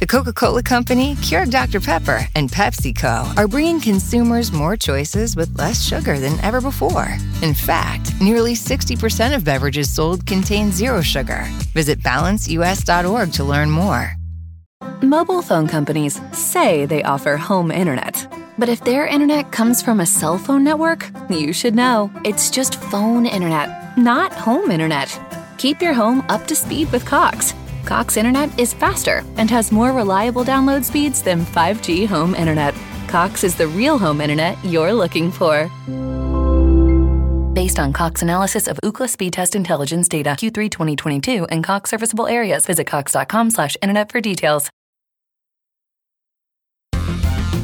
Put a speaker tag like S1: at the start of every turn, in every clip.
S1: The Coca Cola Company, Keurig Dr. Pepper, and PepsiCo are bringing consumers more choices with less sugar than ever before. In fact, nearly 60% of beverages sold contain zero sugar. Visit balanceus.org to learn more.
S2: Mobile phone companies say they offer home internet. But if their internet comes from a cell phone network, you should know it's just phone internet, not home internet. Keep your home up to speed with Cox. Cox Internet is faster and has more reliable download speeds than 5G home internet. Cox is the real home internet you're looking for. Based on Cox analysis of Ookla speed test intelligence data Q3 2022 and Cox serviceable areas, visit cox.com/internet for details.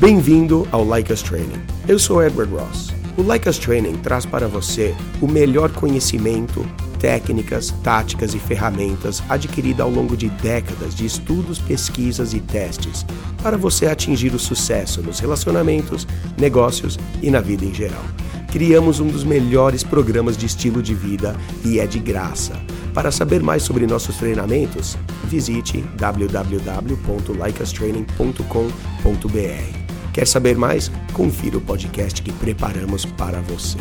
S3: Bem-vindo ao Like Training. Eu sou Edward Ross. O Like Training traz para você o melhor conhecimento, técnicas, táticas e ferramentas adquirida ao longo de décadas de estudos, pesquisas e testes para você atingir o sucesso nos relacionamentos, negócios e na vida em geral. Criamos um dos melhores programas de estilo de vida e é de graça. Para saber mais sobre nossos treinamentos, visite www.likeastraining.com.br. Quer saber mais? Confira o podcast que preparamos para você.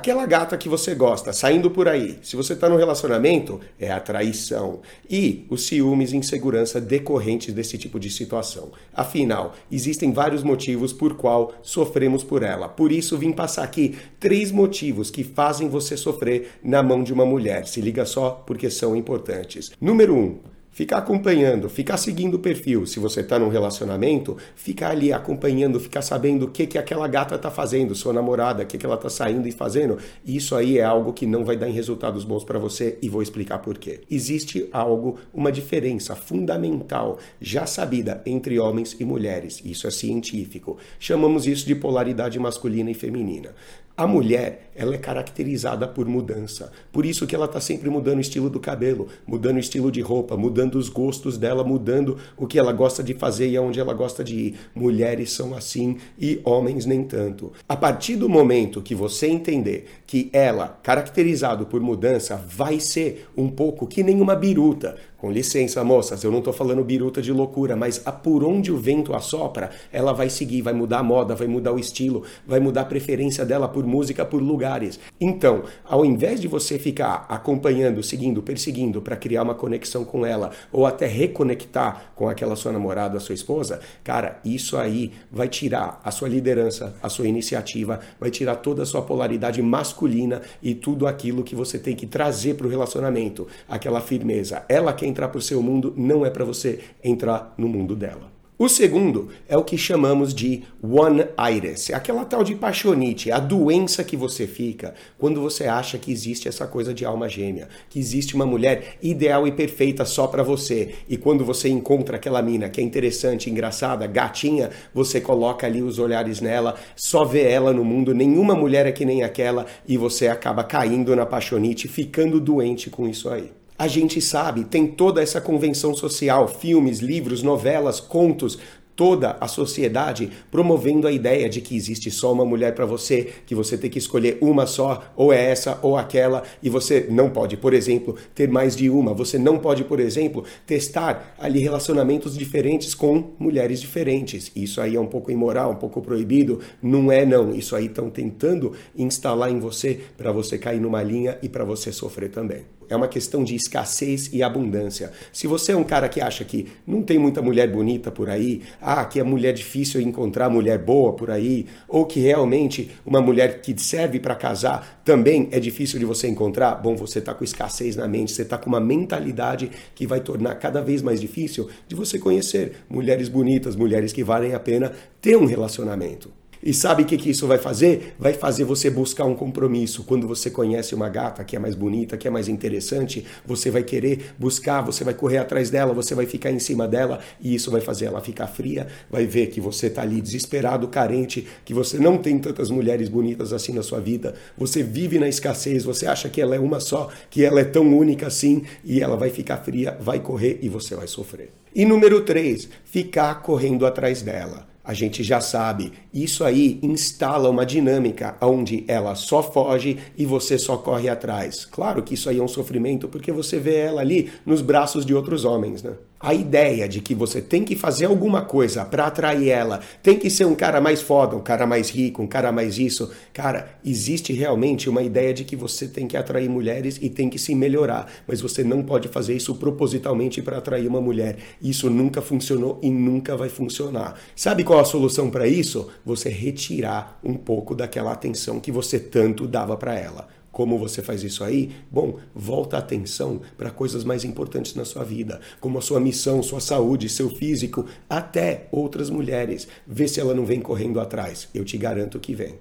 S3: Aquela gata que você gosta, saindo por aí, se você está no relacionamento, é a traição. E os ciúmes e insegurança decorrentes desse tipo de situação. Afinal, existem vários motivos por qual sofremos por ela. Por isso, vim passar aqui três motivos que fazem você sofrer na mão de uma mulher. Se liga só, porque são importantes. Número um, Ficar acompanhando, ficar seguindo o perfil. Se você está num relacionamento, ficar ali acompanhando, ficar sabendo o que, que aquela gata está fazendo, sua namorada, o que, que ela está saindo e fazendo. Isso aí é algo que não vai dar em resultados bons para você e vou explicar por quê. Existe algo, uma diferença fundamental, já sabida entre homens e mulheres. Isso é científico. Chamamos isso de polaridade masculina e feminina. A mulher, ela é caracterizada por mudança. Por isso que ela está sempre mudando o estilo do cabelo, mudando o estilo de roupa, mudando os gostos dela, mudando o que ela gosta de fazer e aonde ela gosta de ir. Mulheres são assim e homens nem tanto. A partir do momento que você entender que ela, caracterizado por mudança, vai ser um pouco que nem uma biruta, com licença, moças, eu não estou falando biruta de loucura, mas a por onde o vento assopra, ela vai seguir, vai mudar a moda, vai mudar o estilo, vai mudar a preferência dela por música, por lugares. Então, ao invés de você ficar acompanhando, seguindo, perseguindo para criar uma conexão com ela ou até reconectar com aquela sua namorada, a sua esposa, cara, isso aí vai tirar a sua liderança, a sua iniciativa, vai tirar toda a sua polaridade masculina e tudo aquilo que você tem que trazer para o relacionamento, aquela firmeza. Ela quem entrar para o seu mundo, não é para você entrar no mundo dela. O segundo é o que chamamos de one iris, é aquela tal de paixonite, a doença que você fica quando você acha que existe essa coisa de alma gêmea, que existe uma mulher ideal e perfeita só para você. E quando você encontra aquela mina que é interessante, engraçada, gatinha, você coloca ali os olhares nela, só vê ela no mundo, nenhuma mulher é que nem aquela e você acaba caindo na paixonite, ficando doente com isso aí. A gente sabe, tem toda essa convenção social, filmes, livros, novelas, contos, toda a sociedade promovendo a ideia de que existe só uma mulher para você, que você tem que escolher uma só, ou é essa ou aquela, e você não pode, por exemplo, ter mais de uma. Você não pode, por exemplo, testar ali relacionamentos diferentes com mulheres diferentes. Isso aí é um pouco imoral, um pouco proibido. Não é não. Isso aí estão tentando instalar em você para você cair numa linha e para você sofrer também é uma questão de escassez e abundância. Se você é um cara que acha que não tem muita mulher bonita por aí, ah, que é mulher difícil encontrar mulher boa por aí, ou que realmente uma mulher que serve para casar também é difícil de você encontrar, bom, você está com escassez na mente, você está com uma mentalidade que vai tornar cada vez mais difícil de você conhecer mulheres bonitas, mulheres que valem a pena ter um relacionamento. E sabe o que, que isso vai fazer? Vai fazer você buscar um compromisso. Quando você conhece uma gata que é mais bonita, que é mais interessante, você vai querer buscar, você vai correr atrás dela, você vai ficar em cima dela e isso vai fazer ela ficar fria, vai ver que você está ali desesperado, carente, que você não tem tantas mulheres bonitas assim na sua vida, você vive na escassez, você acha que ela é uma só, que ela é tão única assim e ela vai ficar fria, vai correr e você vai sofrer. E número 3, ficar correndo atrás dela. A gente já sabe, isso aí instala uma dinâmica onde ela só foge e você só corre atrás. Claro que isso aí é um sofrimento porque você vê ela ali nos braços de outros homens, né? A ideia de que você tem que fazer alguma coisa para atrair ela, tem que ser um cara mais foda, um cara mais rico, um cara mais isso. Cara, existe realmente uma ideia de que você tem que atrair mulheres e tem que se melhorar, mas você não pode fazer isso propositalmente para atrair uma mulher. Isso nunca funcionou e nunca vai funcionar. Sabe qual a solução para isso? Você retirar um pouco daquela atenção que você tanto dava para ela. Como você faz isso aí? Bom, volta a atenção para coisas mais importantes na sua vida, como a sua missão, sua saúde, seu físico, até outras mulheres. Vê se ela não vem correndo atrás. Eu te garanto que vem.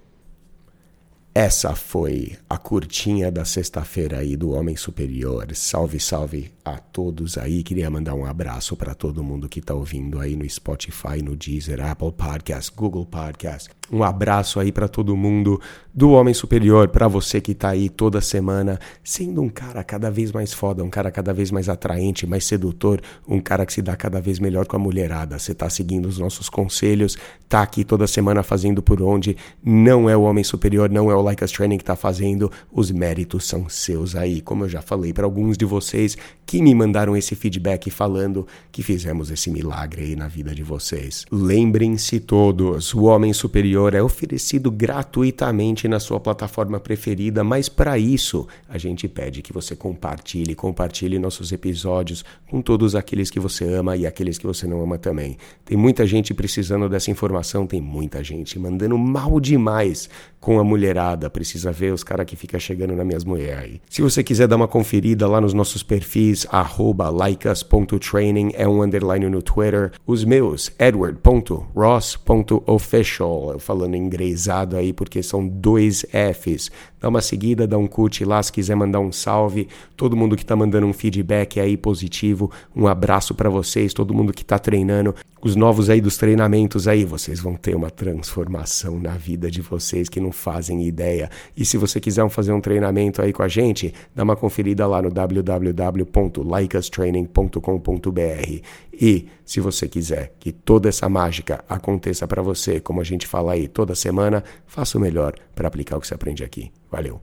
S3: Essa foi a curtinha da sexta-feira aí do Homem Superior. Salve, salve a todos aí. Queria mandar um abraço para todo mundo que está ouvindo aí no Spotify, no Deezer, Apple Podcast, Google Podcast. Um abraço aí para todo mundo do Homem Superior, para você que tá aí toda semana sendo um cara cada vez mais foda, um cara cada vez mais atraente, mais sedutor, um cara que se dá cada vez melhor com a mulherada. Você tá seguindo os nossos conselhos, tá aqui toda semana fazendo por onde. Não é o Homem Superior, não é o Like Us Training que tá fazendo, os méritos são seus aí. Como eu já falei para alguns de vocês que me mandaram esse feedback falando que fizemos esse milagre aí na vida de vocês. Lembrem-se todos, o Homem Superior é oferecido gratuitamente na sua plataforma preferida, mas para isso a gente pede que você compartilhe, compartilhe nossos episódios com todos aqueles que você ama e aqueles que você não ama também. Tem muita gente precisando dessa informação, tem muita gente mandando mal demais com a mulherada. Precisa ver os caras que ficam chegando nas minhas mulheres aí. Se você quiser dar uma conferida lá nos nossos perfis, arroba likes.training é um underline no Twitter. Os meus, edward.ross.official. Eu falando inglesado aí porque são dois Fs. Dá uma seguida, dá um curte lá se quiser mandar um salve. Todo mundo que tá mandando um feedback aí positivo, um abraço para vocês, todo mundo que tá treinando. Os novos aí dos treinamentos aí, vocês vão ter uma transformação na vida de vocês que não fazem ideia. E se você quiser fazer um treinamento aí com a gente, dá uma conferida lá no www.likeustraining.com.br. E se você quiser que toda essa mágica aconteça para você, como a gente fala aí toda semana, faça o melhor para aplicar o que você aprende aqui. Valeu.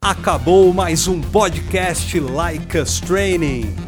S4: Acabou mais um podcast Like Us Training.